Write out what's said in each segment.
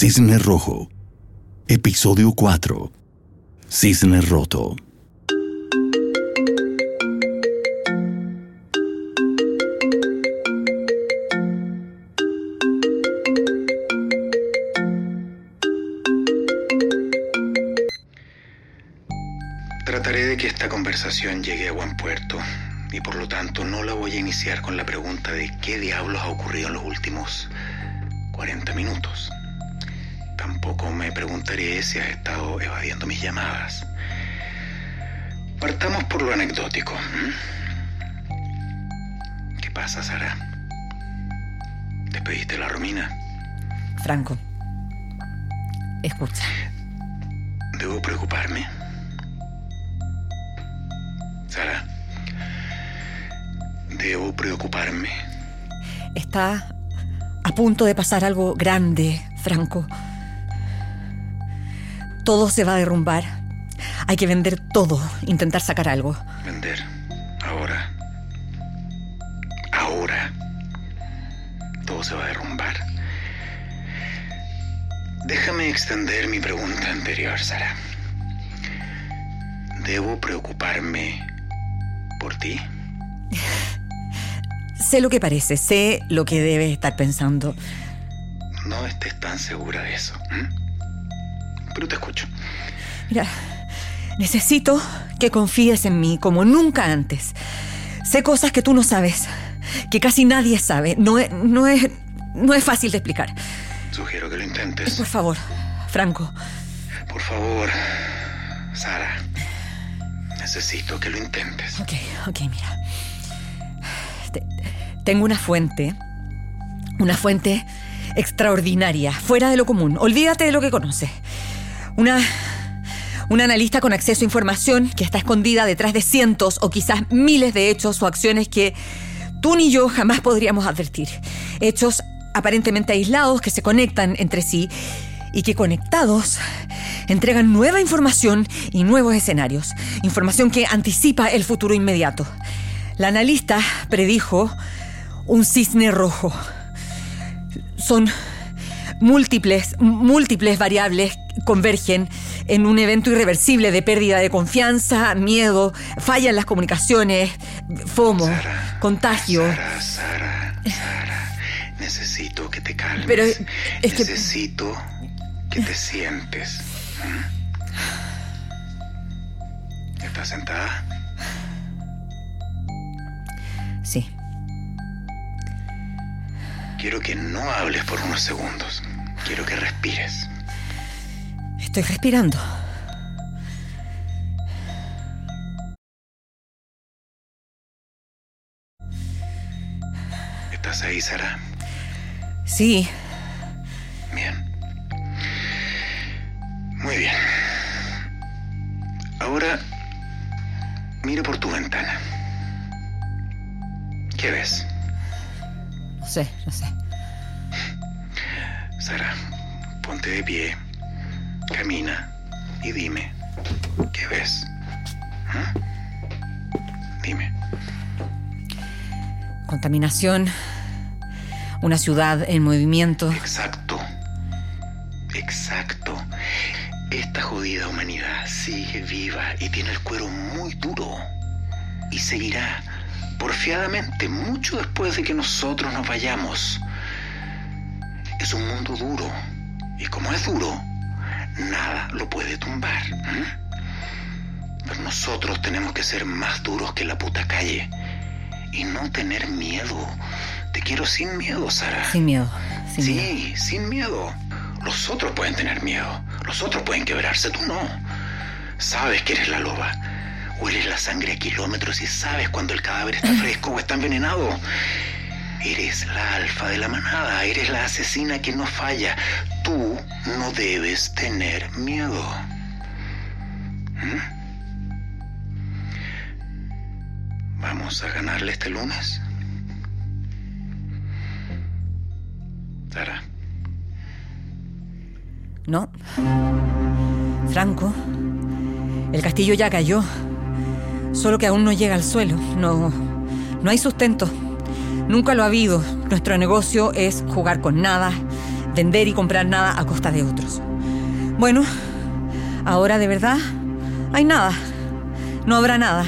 Cisne Rojo. Episodio 4. Cisne Roto. Trataré de que esta conversación llegue a buen puerto y por lo tanto no la voy a iniciar con la pregunta de qué diablos ha ocurrido en los últimos 40 minutos. Tampoco me preguntaré si has estado evadiendo mis llamadas. Partamos por lo anecdótico. ¿Qué pasa, Sara? ¿Despediste a la Romina? Franco, escucha. ¿Debo preocuparme? Sara, ¿debo preocuparme? Está a punto de pasar algo grande, Franco. Todo se va a derrumbar. Hay que vender todo, intentar sacar algo. Vender. Ahora. Ahora. Todo se va a derrumbar. Déjame extender mi pregunta anterior, Sara. ¿Debo preocuparme por ti? Sé lo que parece, sé lo que debes estar pensando. No estés tan segura de eso. ¿m? Pero te escucho. Mira, necesito que confíes en mí como nunca antes. Sé cosas que tú no sabes, que casi nadie sabe. No es, no es, no es fácil de explicar. Sugiero que lo intentes. Por favor, Franco, Por favor, Sara. Necesito que lo intentes. Ok, ok, mira. Te- tengo una fuente. Una fuente extraordinaria, fuera de lo común. Olvídate de lo que conoces. Una. Una analista con acceso a información que está escondida detrás de cientos o quizás miles de hechos o acciones que tú ni yo jamás podríamos advertir. Hechos aparentemente aislados que se conectan entre sí y que conectados entregan nueva información y nuevos escenarios. Información que anticipa el futuro inmediato. La analista predijo un cisne rojo. Son múltiples, múltiples variables convergen en un evento irreversible de pérdida de confianza, miedo, falla en las comunicaciones, FOMO, Sara, contagio. Sara, Sara, Sara. Necesito que te calmes. Pero es que- Necesito que te sientes. ¿Estás sentada? Sí, Quiero que no hables por unos segundos. Quiero que respires. estoy respirando. ¿Estás ahí, Sara? Sí, Bien. Muy bien. Ahora, mira por tu ventana. ¿Qué ves? no sé, no sé. Sara, ponte de pie, camina y dime, ¿qué ves? ¿Ah? Dime. Contaminación, una ciudad en movimiento. Exacto. Exacto. Esta jodida humanidad sigue viva y tiene el cuero muy duro. Y seguirá porfiadamente mucho después de que nosotros nos vayamos. Es un mundo duro. Y como es duro, nada lo puede tumbar. ¿m? Pero nosotros tenemos que ser más duros que la puta calle. Y no tener miedo. Te quiero sin miedo, Sara. Sin miedo, sin sí, miedo. sin miedo. Los otros pueden tener miedo. Los otros pueden quebrarse, tú no. Sabes que eres la loba. Hueles la sangre a kilómetros y sabes cuando el cadáver está fresco o está envenenado. Eres la alfa de la manada. Eres la asesina que no falla. Tú no debes tener miedo. ¿Mm? ¿Vamos a ganarle este lunes? Sara. No. Franco, el castillo ya cayó. Solo que aún no llega al suelo. No, no hay sustento. Nunca lo ha habido. Nuestro negocio es jugar con nada, vender y comprar nada a costa de otros. Bueno, ahora de verdad hay nada. No habrá nada.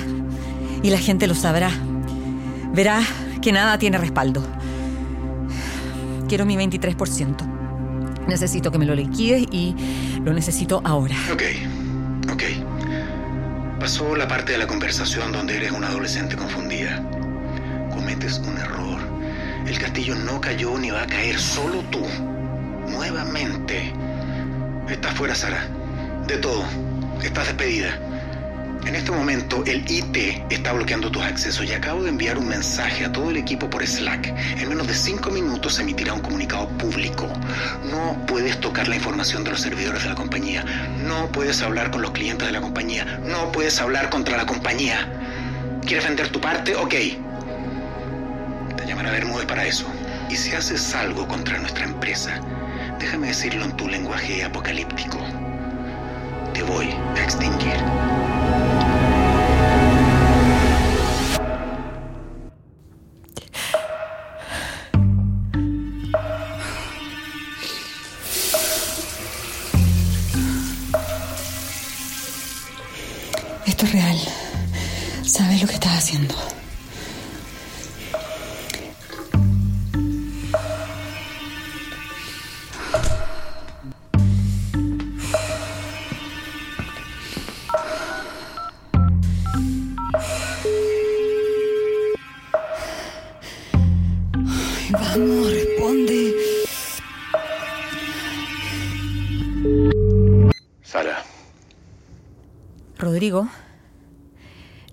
Y la gente lo sabrá. Verá que nada tiene respaldo. Quiero mi 23%. Necesito que me lo liquides y lo necesito ahora. Ok, ok. Pasó la parte de la conversación donde eres una adolescente confundida. Cometes un error. El castillo no cayó ni va a caer, solo tú. Nuevamente. Estás fuera, Sara. De todo. Estás despedida. En este momento el IT está bloqueando tus accesos y acabo de enviar un mensaje a todo el equipo por Slack. En menos de cinco minutos se emitirá un comunicado público. No puedes tocar la información de los servidores de la compañía. No puedes hablar con los clientes de la compañía. No puedes hablar contra la compañía. ¿Quieres vender tu parte? Ok. Te llamará Bermúdez para eso. Y si haces algo contra nuestra empresa, déjame decirlo en tu lenguaje apocalíptico. Te voy a extinguir. Esto es real. Sabes lo que estás haciendo.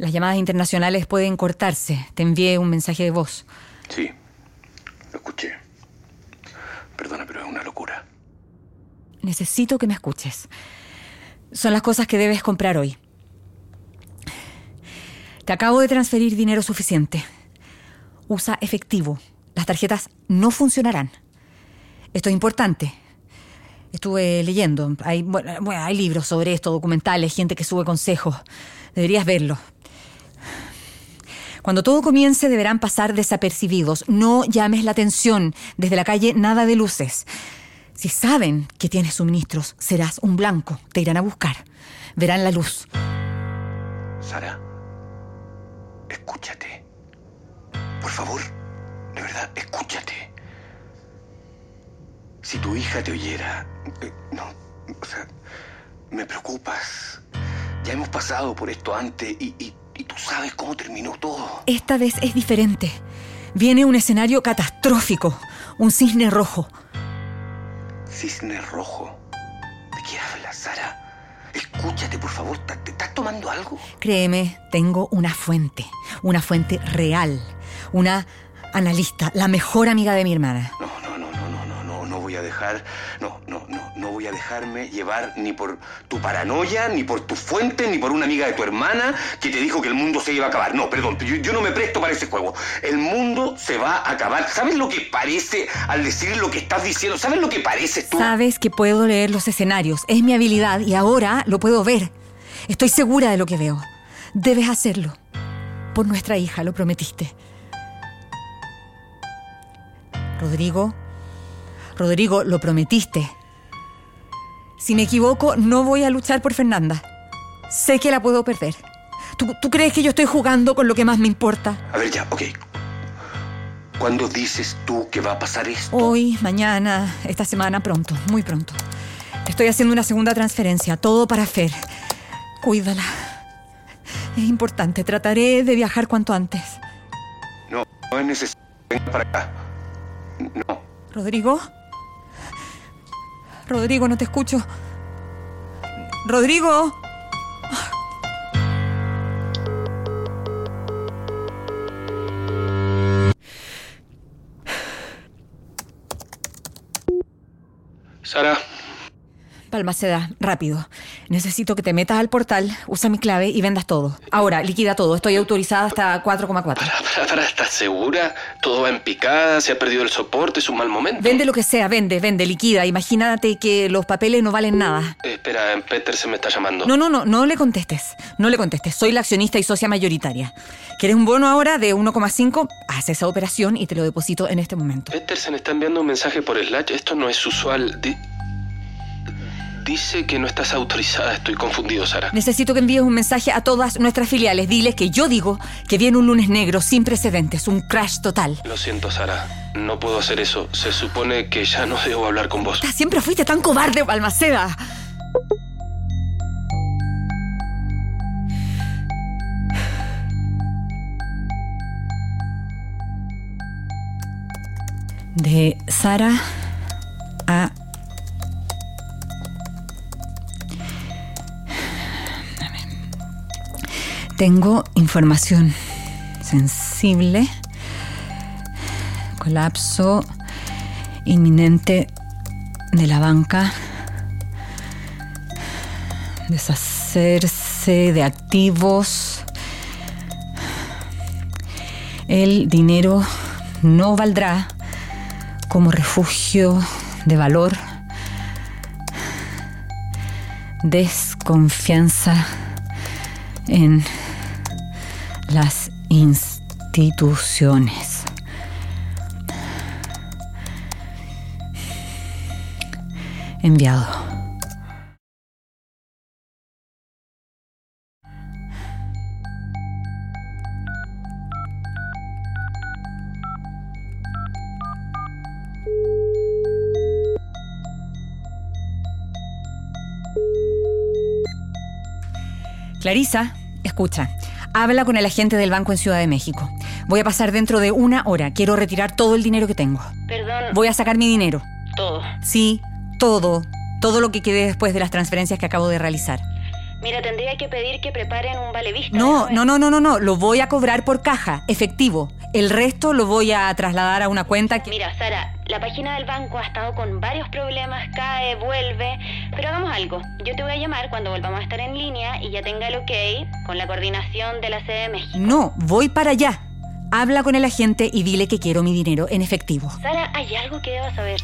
Las llamadas internacionales pueden cortarse. Te envié un mensaje de voz. sí, lo escuché. Perdona, pero es una locura. Necesito que me escuches. Son las cosas que debes comprar hoy. Te acabo de transferir dinero suficiente. Usa efectivo. Las tarjetas no funcionarán. Esto es importante. Estuve leyendo. Hay, bueno, hay libros sobre esto, documentales, gente que sube consejos. Deberías verlo. Cuando todo comience deberán pasar desapercibidos. No llames la atención. Desde la calle nada de luces. Si saben que tienes suministros, serás un blanco. Te irán a buscar. Verán la luz. Sara, escúchate. Por favor, de verdad, escúchate. Si tu hija te oyera, eh, no, o sea, me preocupas. Ya hemos pasado por esto antes y, y- y tú sabes cómo terminó todo. Esta vez es diferente. Viene un escenario catastrófico. Un cisne rojo. Cisne rojo. ¿De qué hablas, Sara? Escúchate, por favor. ¿Te estás tomando algo? Créeme, tengo una fuente. Una fuente real. Una analista, la mejor amiga de mi hermana. No, no, no, no, no voy a dejarme llevar ni por tu paranoia, ni por tu fuente, ni por una amiga de tu hermana que te dijo que el mundo se iba a acabar. No, perdón, yo, yo no me presto para ese juego. El mundo se va a acabar. ¿Sabes lo que parece al decir lo que estás diciendo? ¿Sabes lo que pareces tú? Sabes que puedo leer los escenarios. Es mi habilidad y ahora lo puedo ver. Estoy segura de lo que veo. Debes hacerlo. Por nuestra hija, lo prometiste. Rodrigo, Rodrigo, lo prometiste. Si me equivoco, no voy a luchar por Fernanda. Sé que la puedo perder. ¿Tú, tú crees que yo estoy jugando con lo que más me importa? A ver, ya, ok. ¿Cuándo dices tú que va a pasar esto? Hoy, mañana, esta semana, pronto, muy pronto. Estoy haciendo una segunda transferencia, todo para Fer. Cuídala. Es importante, trataré de viajar cuanto antes. No, no es necesario. Venga para acá. No. ¿Rodrigo? Rodrigo, no te escucho. Rodrigo. Sara, Palmaceda, rápido. Necesito que te metas al portal, usa mi clave y vendas todo. Ahora, liquida todo. Estoy autorizada hasta 4,4. Para, para, para, ¿estás segura? Todo va en picada, se ha perdido el soporte, es un mal momento. Vende lo que sea, vende, vende, liquida. Imagínate que los papeles no valen nada. Eh, espera, Peter se me está llamando. No, no, no, no le contestes. No le contestes. Soy la accionista y socia mayoritaria. ¿Quieres un bono ahora de 1,5? Haz esa operación y te lo deposito en este momento. Petersen está enviando un mensaje por Slack. Esto no es usual. Di- dice que no estás autorizada. Estoy confundido, Sara. Necesito que envíes un mensaje a todas nuestras filiales. Diles que yo digo que viene un lunes negro sin precedentes, un crash total. Lo siento, Sara. No puedo hacer eso. Se supone que ya no debo hablar con vos. Siempre fuiste tan cobarde, Balmaceda. De Sara Tengo información sensible. Colapso inminente de la banca. Deshacerse de activos. El dinero no valdrá como refugio de valor. Desconfianza en las instituciones. Enviado. Clarisa, escucha. Habla con el agente del banco en Ciudad de México. Voy a pasar dentro de una hora. Quiero retirar todo el dinero que tengo. Perdón, Voy a sacar mi dinero. todo. Sí, todo. Todo lo que quede después de las transferencias que acabo de realizar. Mira, tendría que pedir que preparen un vale vista. No, no, no, no, no, no. Lo voy a cobrar por caja, efectivo. El resto lo voy a trasladar a una cuenta que... Mira, Sara, la página del banco ha estado con varios problemas, cae, vuelve, pero hagamos algo. Yo te voy a llamar cuando volvamos a estar en línea y ya tenga el ok con la coordinación de la sede de México. No, voy para allá. Habla con el agente y dile que quiero mi dinero en efectivo. Sara, hay algo que debas saber.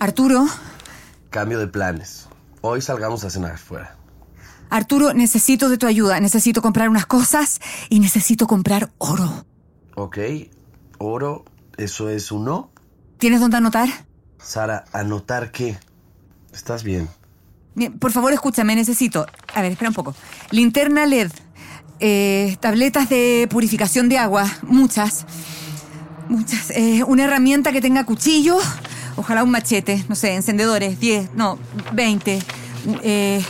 Arturo, Cambio de planes. Hoy salgamos a cenar fuera. Arturo, necesito de tu ayuda. Necesito comprar unas cosas y necesito comprar oro. Ok. Oro, ¿eso es un no? ¿Tienes dónde anotar? Sara, ¿anotar qué? ¿Estás bien? Bien, Por favor, escúchame, necesito. A ver, espera un poco. Linterna LED. eh, tabletas de purificación de agua. Muchas. Muchas. eh, una herramienta que tenga cuchillo. Ojalá un machete. No sé, encendedores. 10, no, 20. eh,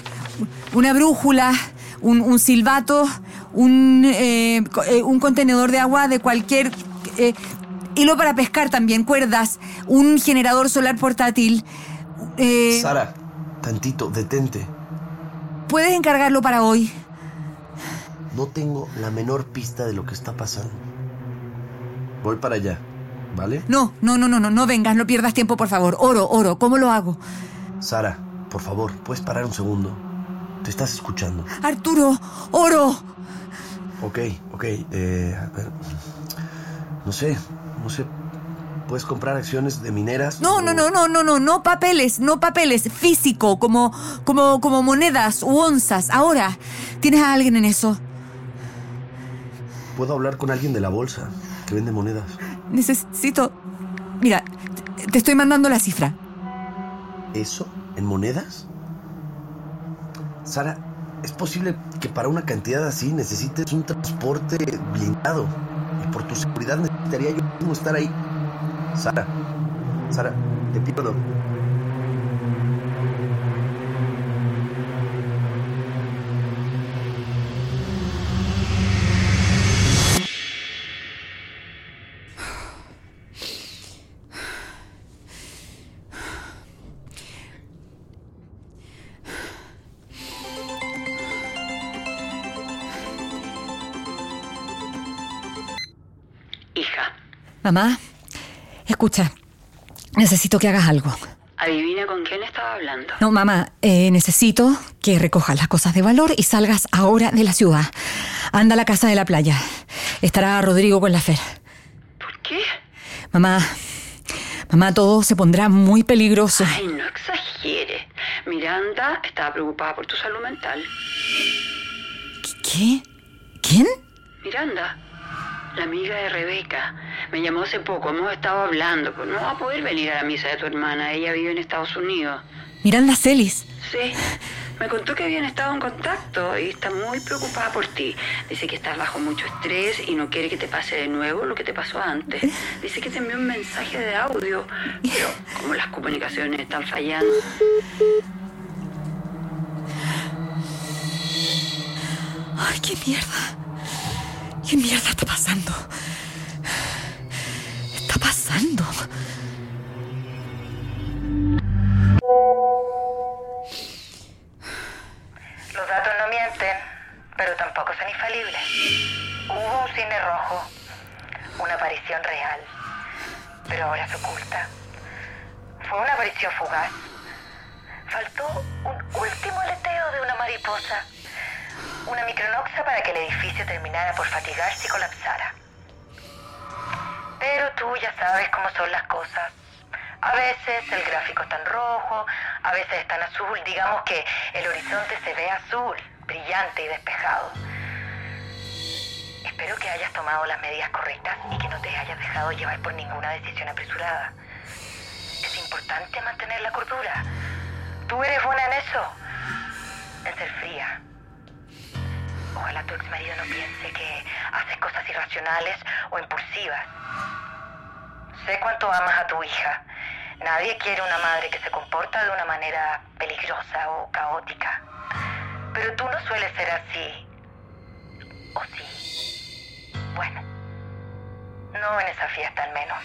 una brújula. Un, un silbato. Un, eh, un contenedor de agua de cualquier. eh, hilo para pescar también. Cuerdas. Un generador solar portátil. Sara, tantito, detente. ¿Puedes encargarlo para hoy? No tengo la menor pista de lo que está pasando. Voy para allá, ¿vale? No, no, no, no, no, no vengas, no pierdas tiempo, por favor. Oro, oro, ¿cómo lo hago? Sara, por favor, ¿puedes parar un segundo? Te estás escuchando. Arturo, oro. Ok, ok. Eh, a ver. No sé, no sé. ¿Puedes comprar acciones de mineras? No, O- no, no, no, no, no, no papeles, no papeles, físico, como, como, como monedas u onzas. Ahora, ¿tienes a alguien en eso? Puedo hablar con alguien de la bolsa que vende monedas. Necesito. Mira, te- estoy mandando la cifra. ¿Eso? ¿En monedas? Sara, ¿es posible que para una cantidad así necesites un transporte blindado? Y por tu seguridad necesitaría yo mismo estar ahí. Sara, Sara, te pido. Mamá, escucha, necesito que hagas algo. adivina con quién estaba hablando. No, mamá, eh, necesito que recojas las cosas de valor y salgas ahora de la ciudad. Anda a la casa de la playa. Estará Rodrigo con la Fer. ¿Por qué? Mamá, mamá, todo se pondrá muy peligroso. Ay, no exagere. Miranda estaba preocupada por tu salud mental. ¿Qué? ¿Quién? Miranda, la amiga de Rebeca, me llamó hace poco. Hemos estado hablando, pero no va a poder venir a la misa de tu hermana. Ella vive en Estados Unidos. Miranda Celis. Sí, me contó que habían estado en contacto y está muy preocupada por ti. Dice que estás bajo mucho estrés y no quiere que te pase de nuevo lo que te pasó antes. Dice que te envió un mensaje de audio, pero como las comunicaciones están fallando. Ay, qué mierda. ¿Qué mierda está pasando? Está pasando. Los datos no mienten, pero tampoco son infalibles. Hubo un cine rojo, una aparición real, pero ahora se oculta. Fue una aparición fugaz. Faltó un último aleteo de una mariposa, una micronoxa para que el edificio terminara por fatigarse y colapsara. Pero tú ya sabes cómo son las cosas. A veces el gráfico está en rojo, a veces está en azul. Digamos que el horizonte se ve azul, brillante y despejado. Espero que hayas tomado las medidas correctas y que no te hayas dejado llevar por ninguna decisión apresurada. Es importante mantener la cordura. Tú eres buena en eso, en ser fría. Ojalá tu ex marido no piense que haces cosas irracionales o impulsivas. Sé cuánto amas a tu hija. Nadie quiere una madre que se comporta de una manera peligrosa o caótica. Pero tú no sueles ser así. ¿O sí? Bueno, no en esa fiesta al menos.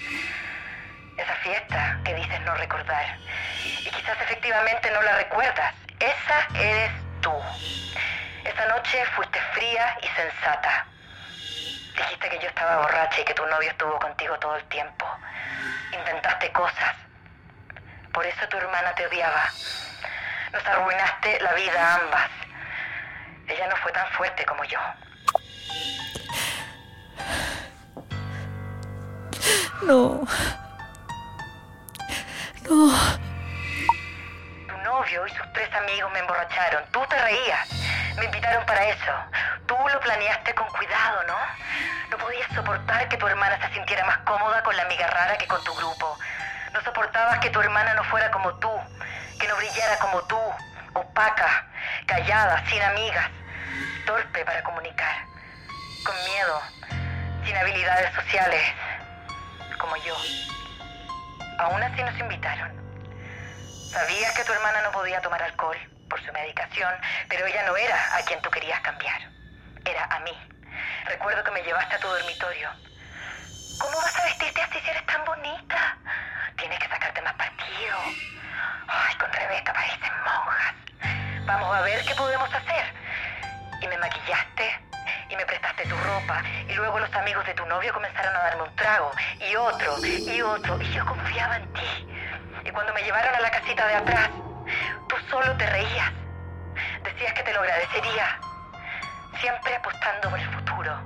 Esa fiesta que dices no recordar. Y quizás efectivamente no la recuerdas. Esa eres tú. Esa noche fuiste fría y sensata. Dijiste que yo estaba borracha y que tu novio estuvo contigo todo el tiempo. Inventaste cosas. Por eso tu hermana te odiaba. Nos arruinaste la vida a ambas. Ella no fue tan fuerte como yo. No. No. Tu novio y sus tres amigos me emborracharon. Tú te reías. Me invitaron para eso. Tú lo planeaste con cuidado, ¿no? No podías soportar que tu hermana se sintiera más cómoda con la amiga rara que con tu grupo. No soportabas que tu hermana no fuera como tú, que no brillara como tú, opaca, callada, sin amigas, torpe para comunicar, con miedo, sin habilidades sociales, como yo. Aún así nos invitaron. Sabías que tu hermana no podía tomar alcohol por su medicación, pero ella no era a quien tú querías cambiar. Era a mí. Recuerdo que me llevaste a tu dormitorio. ¿Cómo vas a vestirte así si eres tan bonita? Tienes que sacarte más partido. Ay, con Rebeca parecen monjas. Vamos a ver qué podemos hacer. Y me maquillaste y me prestaste tu ropa y luego los amigos de tu novio comenzaron a darme un trago y otro y otro y yo confiaba en ti. Y cuando me llevaron a la casita de atrás, tú solo te reías. Decías que te lo agradecería. Siempre apostando por el futuro.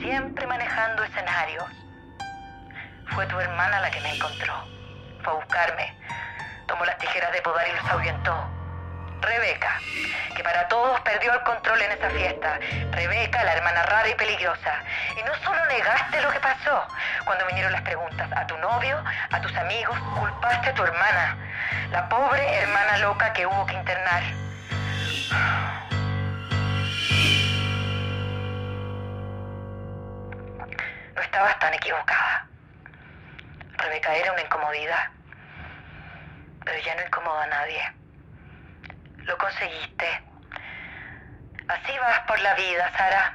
Siempre manejando escenarios. Fue tu hermana la que me encontró. Fue a buscarme. Tomó las tijeras de podar y los ahuyentó. Rebeca, que para todos perdió el control en esa fiesta. Rebeca, la hermana rara y peligrosa. Y no solo negaste lo que pasó. Cuando vinieron las preguntas a tu novio, a tus amigos, culpaste a tu hermana. La pobre hermana loca que hubo que internar. No estabas tan equivocada. Rebeca era una incomodidad. Pero ya no incomoda a nadie. Lo conseguiste. Así vas por la vida, Sara.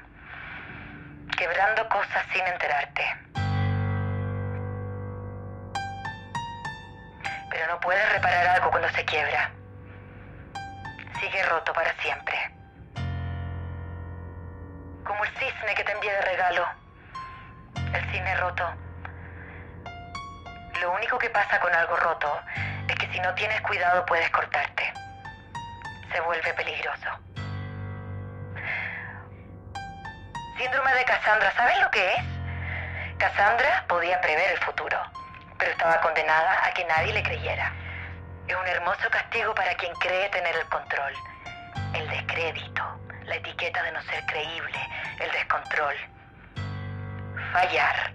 Quebrando cosas sin enterarte. Pero no puedes reparar algo cuando se quiebra. Sigue roto para siempre. Como el cisne que te envié de regalo. El cisne roto. Lo único que pasa con algo roto es que si no tienes cuidado puedes cortarte. Se vuelve peligroso. Síndrome de Cassandra, ¿sabes lo que es? Cassandra podía prever el futuro, pero estaba condenada a que nadie le creyera. Es un hermoso castigo para quien cree tener el control. El descrédito, la etiqueta de no ser creíble, el descontrol. Fallar.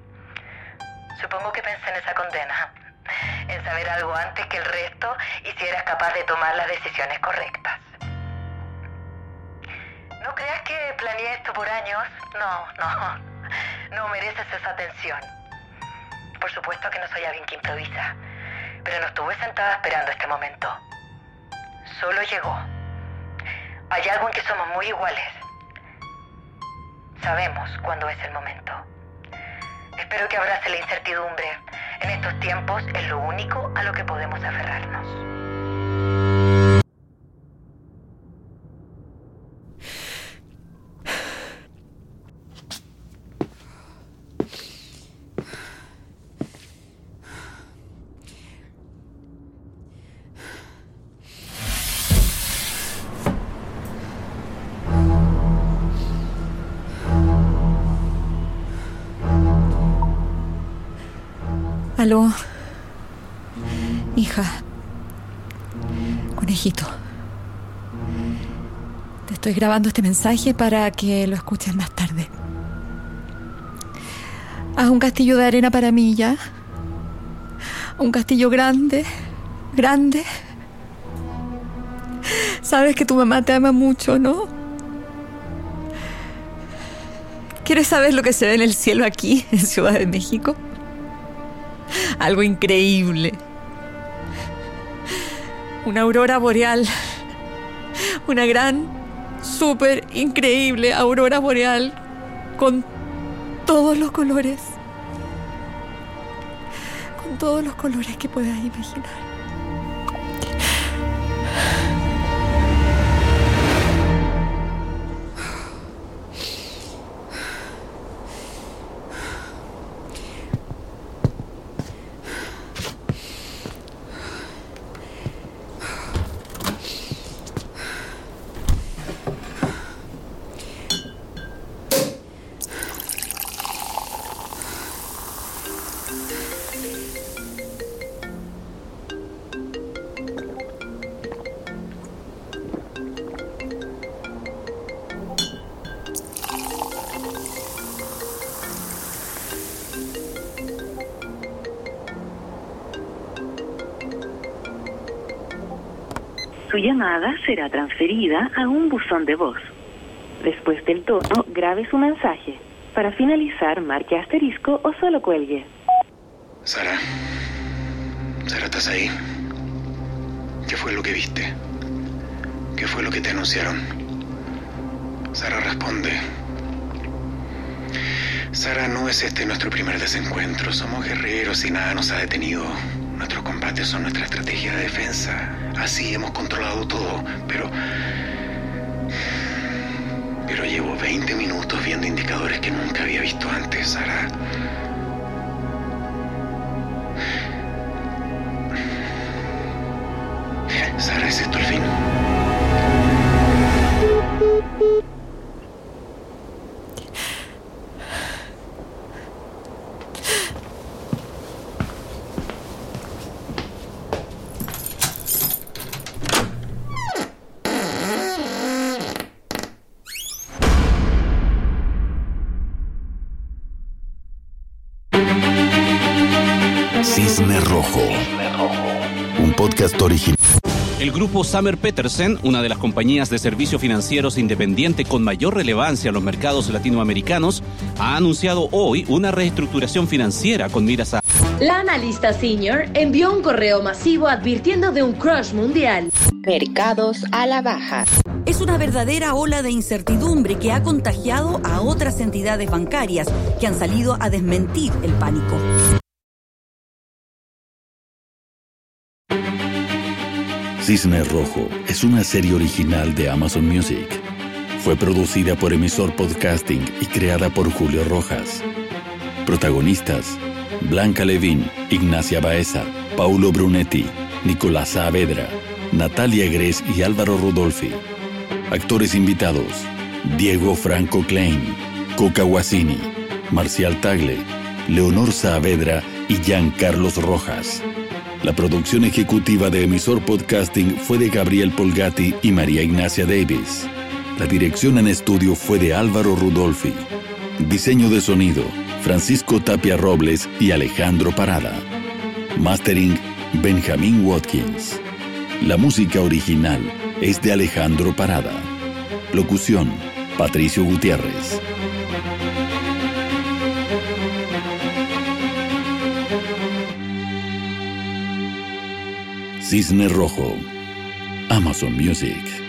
Supongo que pensé en esa condena, en saber algo antes que el resto y si eras capaz de tomar las decisiones correctas. No creas que planeé esto por años. No, no. No mereces esa atención. Por supuesto que no soy alguien que improvisa, pero no estuve sentada esperando este momento. Solo llegó. Hay algo en que somos muy iguales. Sabemos cuándo es el momento. Espero que abrace la incertidumbre. En estos tiempos es lo único a lo que podemos aferrarnos. Hija. Conejito. Te estoy grabando este mensaje para que lo escuches más tarde. Haz un castillo de arena para mí ya. Un castillo grande, grande. Sabes que tu mamá te ama mucho, ¿no? ¿Quieres saber lo que se ve en el cielo aquí, en Ciudad de México? Algo increíble. Una aurora boreal. Una gran, súper increíble aurora boreal con todos los colores. Con todos los colores que puedas imaginar. Su llamada será transferida a un buzón de voz. Después del tono, grabe su mensaje. Para finalizar, marque asterisco o solo cuelgue. Sara. Sara, ¿estás ahí? ¿Qué fue lo que viste? ¿Qué fue lo que te anunciaron? Sara responde. Sara, no es este nuestro primer desencuentro. Somos guerreros y nada nos ha detenido. Nuestros combates son nuestra estrategia de defensa. Así hemos controlado todo, pero... Pero llevo 20 minutos viendo indicadores que nunca había visto antes, Sara. Sara, ¿es esto el fin? Grupo Summer Petersen, una de las compañías de servicios financieros independiente con mayor relevancia en los mercados latinoamericanos, ha anunciado hoy una reestructuración financiera con miras a La analista senior envió un correo masivo advirtiendo de un crush mundial. Mercados a la baja. Es una verdadera ola de incertidumbre que ha contagiado a otras entidades bancarias que han salido a desmentir el pánico. Cisne Rojo es una serie original de Amazon Music. Fue producida por Emisor Podcasting y creada por Julio Rojas. Protagonistas: Blanca Levín, Ignacia Baeza, Paulo Brunetti, Nicolás Saavedra, Natalia Gres y Álvaro Rodolfi. Actores invitados: Diego Franco Klein, Coca Guasini, Marcial Tagle, Leonor Saavedra y Jean Carlos Rojas. La producción ejecutiva de Emisor Podcasting fue de Gabriel Polgatti y María Ignacia Davis. La dirección en estudio fue de Álvaro Rudolfi. Diseño de sonido, Francisco Tapia Robles y Alejandro Parada. Mastering, Benjamín Watkins. La música original es de Alejandro Parada. Locución, Patricio Gutiérrez. Cisne Rojo. Amazon Music.